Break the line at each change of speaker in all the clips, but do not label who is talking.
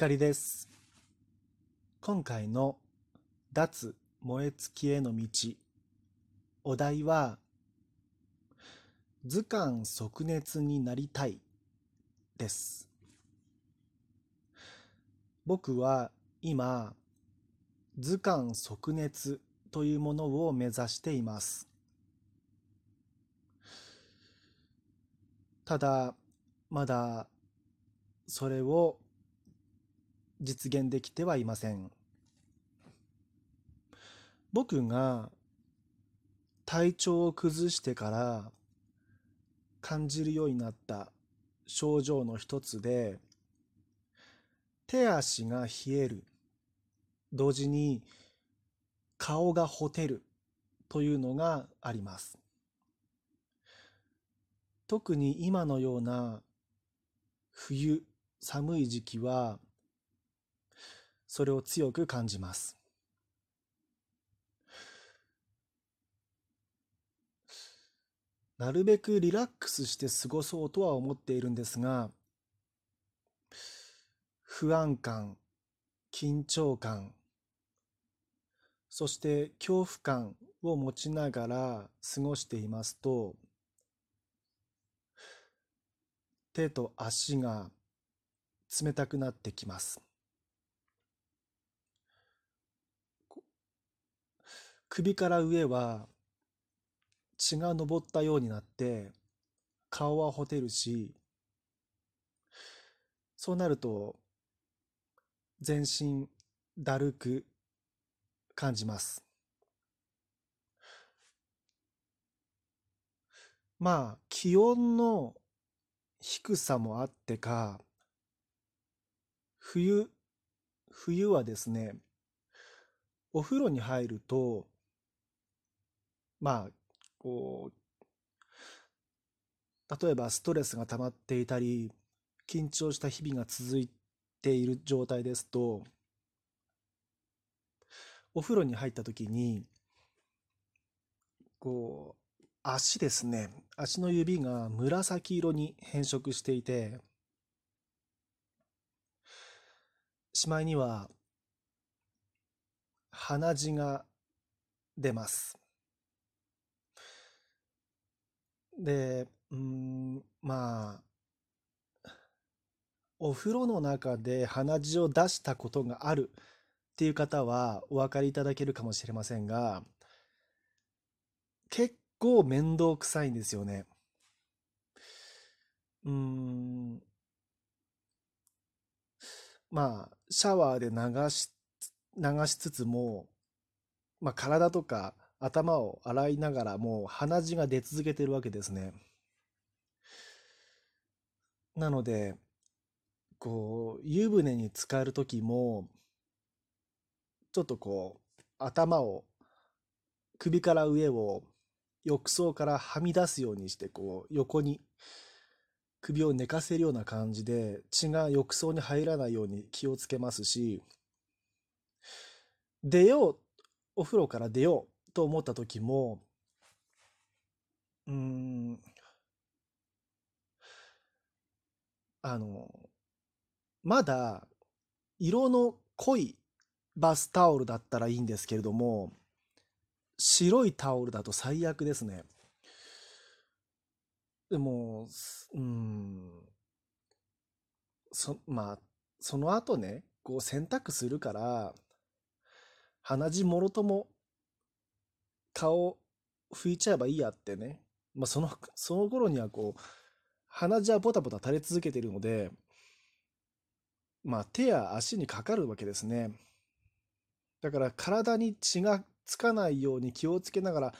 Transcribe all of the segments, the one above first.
光です。今回の脱燃え尽きへの道、お題は、図鑑即熱になりたいです。僕は今、図鑑即熱というものを目指しています。ただ、まだそれを実現できてはいません。僕が体調を崩してから感じるようになった症状の一つで、手足が冷える、同時に顔がほてるというのがあります。特に今のような冬、寒い時期は、それを強く感じます。なるべくリラックスして過ごそうとは思っているんですが、不安感、緊張感、そして恐怖感を持ちながら過ごしていますと、手と足が冷たくなってきます。首から上は血が上ったようになって顔はほてるしそうなると全身だるく感じます。まあ気温の低さもあってか冬冬はですねお風呂に入るとまあこう例えばストレスが溜まっていたり緊張した日々が続いている状態ですとお風呂に入った時にこう足ですね。足の指が紫色に変色していてしまいには鼻血が出ます。で、うん、まあ、お風呂の中で鼻血を出したことがあるっていう方はお分かりいただけるかもしれませんが、結構面倒くさいんですよね。うん、まあ、シャワーで流し、流しつつも、まあ、体とか頭を洗いながらもう鼻血が出続けてるわけですね。なので、こう、湯船に浸かるときも、ちょっとこう、頭を、首から上を浴槽からはみ出すようにして、こう、横に首を寝かせるような感じで、血が浴槽に入らないように気をつけますし、出よう、お風呂から出ようと思った時も、うん、あの、まだ色の濃いバスタオルだったらいいんですけれども、白いタオルだと最悪ですね。でも、うん、そ、まあ、その後ね、こう洗濯するから、鼻血もろとも顔拭いちゃえばいいやってね。まあ、その、その頃にはこう、鼻血はボタボタ垂れ続けているので、まあ、手や足にかかるわけですね。だから体に血がつかないように気をつけながら、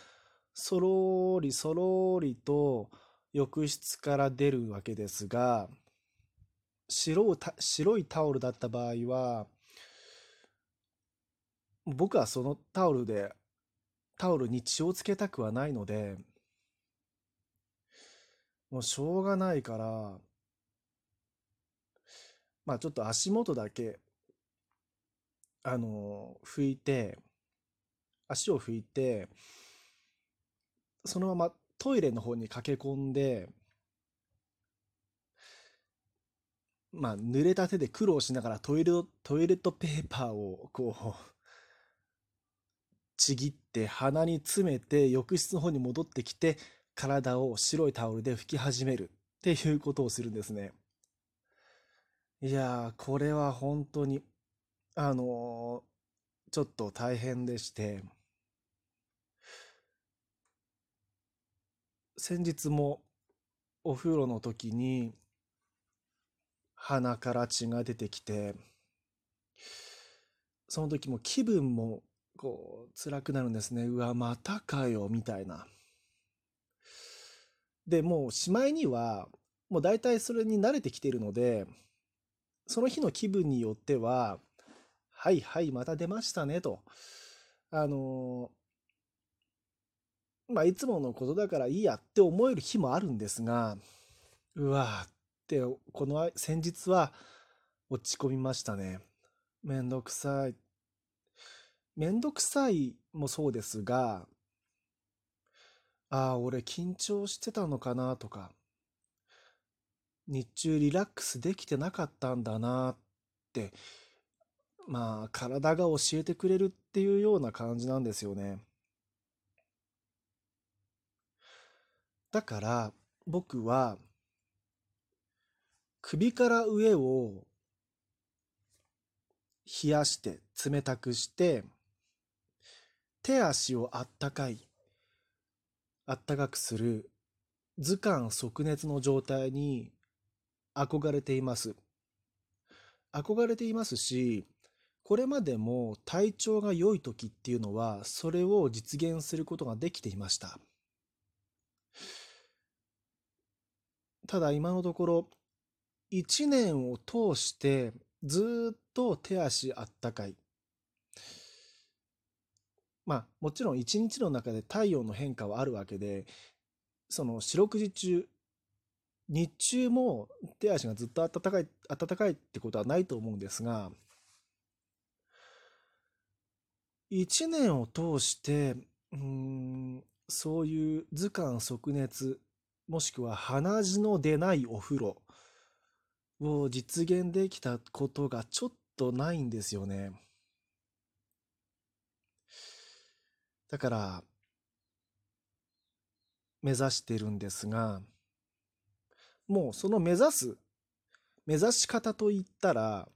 そろりそろりと浴室から出るわけですが、白、白いタオルだった場合は、僕はそのタオルで、タオルに血をつけたくはないので、もうしょうがないから、まあちょっと足元だけ、あの、拭いて、足を拭いて、そのままトイレの方に駆け込んで、まあ、濡れた手で苦労しながらトイレトイレットペーパーをこうちぎって鼻に詰めて浴室の方に戻ってきて体を白いタオルで拭き始めるっていうことをするんですね。いやー、これは本当に、あのー、ちょっと大変でして、先日もお風呂の時に鼻から血が出てきて、その時も気分もこう辛くなるんですね。うわ、またかよ、みたいな。で、もうしまいには、もう大体それに慣れてきているので、その日の気分によっては、はいはい、また出ましたね、と。あのまあ、いつものことだからいいやって思える日もあるんですが、うわって、この先日は落ち込みましたね。めんどくさい。めんどくさいもそうですが、ああ、俺緊張してたのかなとか、日中リラックスできてなかったんだなって、まあ、体が教えてくれるっていうような感じなんですよね。だから、僕は、首から上を冷やして冷たくして手足をあったかいあったかくする図鑑即熱の状態に憧れています。憧れていますし、これまでも体調が良い時っていうのは、それを実現することができていました。ただ今のところ、一年を通してずっと手足あったかい。まあもちろん一日の中で体温の変化はあるわけで、その四六時中日中も手足がずっと暖かい、暖かいってことはないと思うんですが、一年を通して、うん、そういう図鑑即熱、もしくは鼻血の出ないお風呂を実現できたことがちょっとないんですよね。だから、目指してるんですが、もうその目指す、目指し方といったら、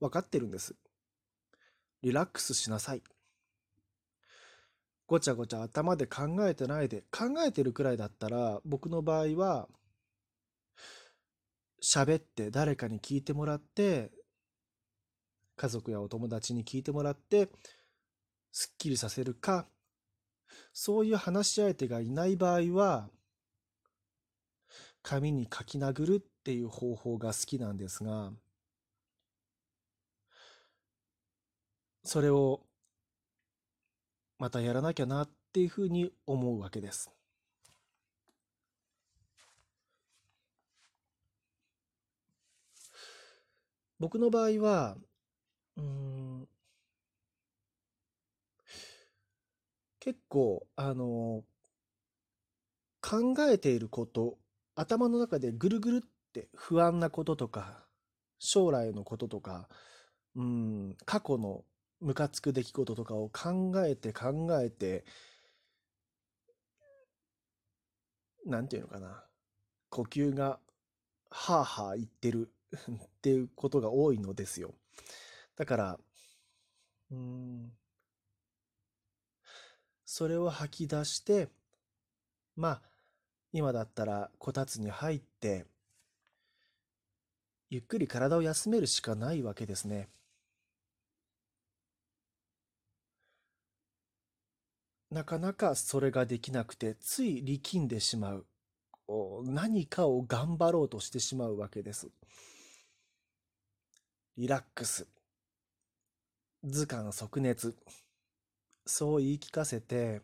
分かってるんです。リラックスしなさい。ごちゃごちゃ頭で考えてないで、考えてるくらいだったら、僕の場合は、喋って誰かに聞いてもらって、家族やお友達に聞いてもらって、すっきりさせるか、そういう話し相手がいない場合は、紙に書き殴るっていう方法が好きなんですが、それをまたやらなきゃなっていうふうに思うわけです。僕の場合は、うん、結構、あの、考えていること頭の中でぐるぐるって不安なこととか、将来のこととか、うん、過去のムカつく出来事とかを考えて考えて、なんていうのかな、呼吸がはあはあ言ってる っていうことが多いのですよ。だから、うん、それを吐き出して、まあ、今だったらこたつに入って、ゆっくり体を休めるしかないわけですね。なかなかそれができなくて、つい力んでしまう。何かを頑張ろうとしてしまうわけです。リラックス。図鑑即熱。そう言い聞かせて、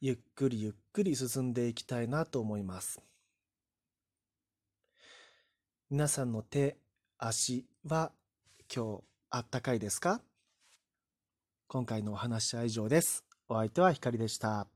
ゆっくりゆっくり進んでいきたいなと思います。皆さんの手、足は今日あったかいですか？今回のお話は以上です。お相手はひかりでした。